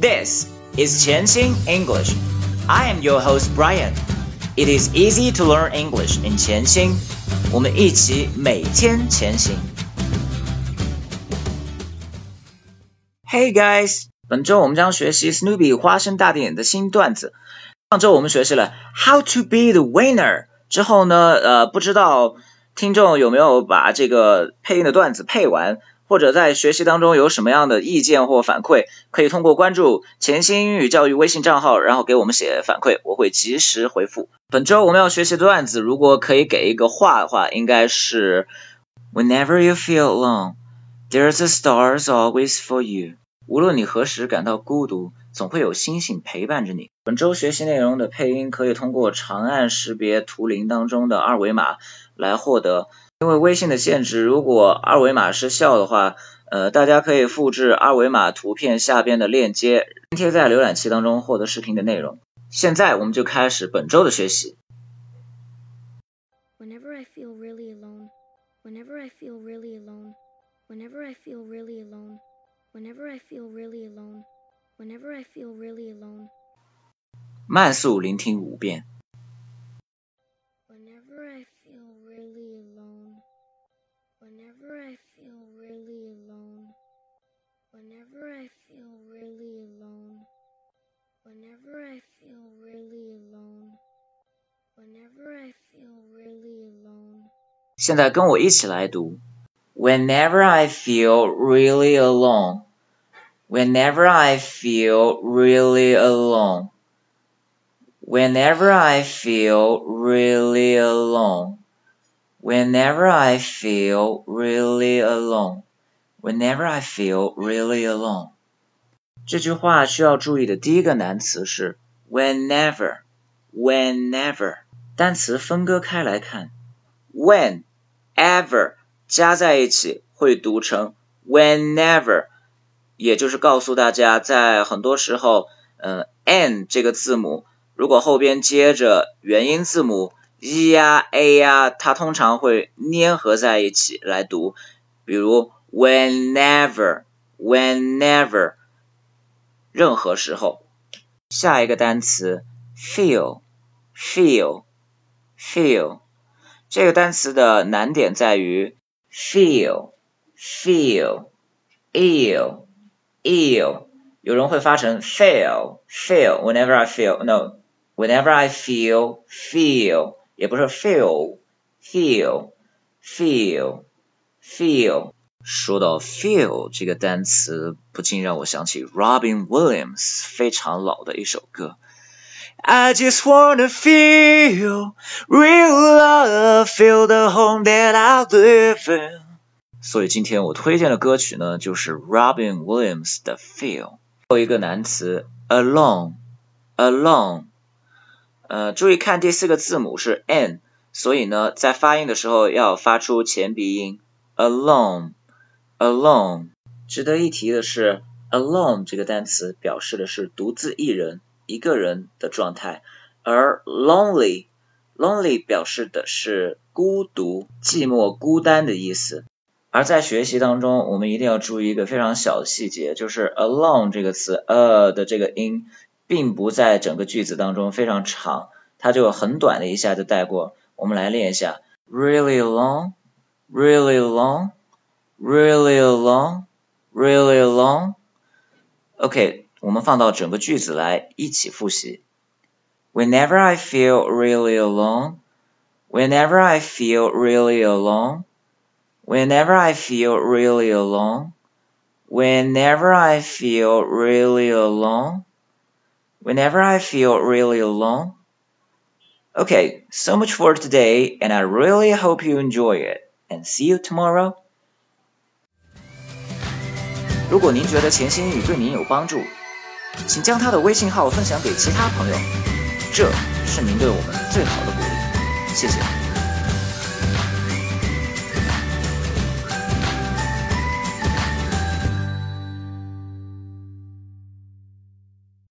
This is Qianxin English. I am your host Brian. It is easy to learn English in Qianxin. 我们一起每天前行。Hey guys，本周我们将学习 Snoopy 花生大电影的新段子。上周我们学习了 How to be the winner，之后呢，呃，不知道听众有没有把这个配音的段子配完？ 或者在学习当中有什么样的意见或反馈，可以通过关注潜心英语教育微信账号，然后给我们写反馈，我会及时回复。本周我们要学习的段子，如果可以给一个话的话，应该是 Whenever you feel alone, there's a stars always for you。无论你何时感到孤独，总会有星星陪伴着你。本周学习内容的配音可以通过长按识别图灵当中的二维码来获得。因为微信的限制，如果二维码失效的话，呃，大家可以复制二维码图片下边的链接，粘贴在浏览器当中获得视频的内容。现在我们就开始本周的学习。Whenever I feel really alone, whenever I feel really alone, whenever I feel really alone, whenever I feel really alone, whenever I feel really alone。慢速聆听五遍。Whenever I feel really alone, whenever I feel really alone, whenever I feel really alone. 现在跟我一起来读。Whenever I feel really alone, whenever I feel really alone, whenever I feel really alone, whenever I feel really alone. Whenever I feel really alone，这句话需要注意的第一个难词是 whenever。whenever 单词分割开来看，when ever 加在一起会读成 whenever，也就是告诉大家，在很多时候，嗯，n 这个字母如果后边接着元音字母 e 呀 a 呀，它通常会粘合在一起来读，比如。Whenever, whenever，任何时候。下一个单词，feel, feel, feel，这个单词的难点在于 feel, feel, ill, ill，有人会发成 feel, feel. Whenever I feel, no, whenever I feel, feel，也不是 feel, feel, feel, feel。 说到 feel 这个单词，不禁让我想起 Robbie Williams 非常老的一首歌。I just wanna feel real love, feel the home that I live in。所以今天我推荐的歌曲呢，就是 Robbie Williams 的 Feel。后一个难词 alone，alone，呃，注意看第四个字母是 n，所以呢，在发音的时候要发出前鼻音 alone。Alone，值得一提的是，alone 这个单词表示的是独自一人、一个人的状态，而 lonely，lonely 表示的是孤独、寂寞、孤单的意思。而在学习当中，我们一定要注意一个非常小的细节，就是 alone 这个词，a 的这个音，并不在整个句子当中非常长，它就很短的一下就带过。我们来练一下，really alone，really alone。Really alone, really alone. OK，我们放到整个句子来一起复习。Whenever I feel really alone, whenever I feel really alone, whenever I feel really alone, whenever I feel really alone, whenever I feel really alone. Okay, so much for today, and I really hope you enjoy it. And see you tomorrow. 如果您觉得潜心英语对您有帮助，请将他的微信号分享给其他朋友，这是您对我们最好的鼓励。谢谢。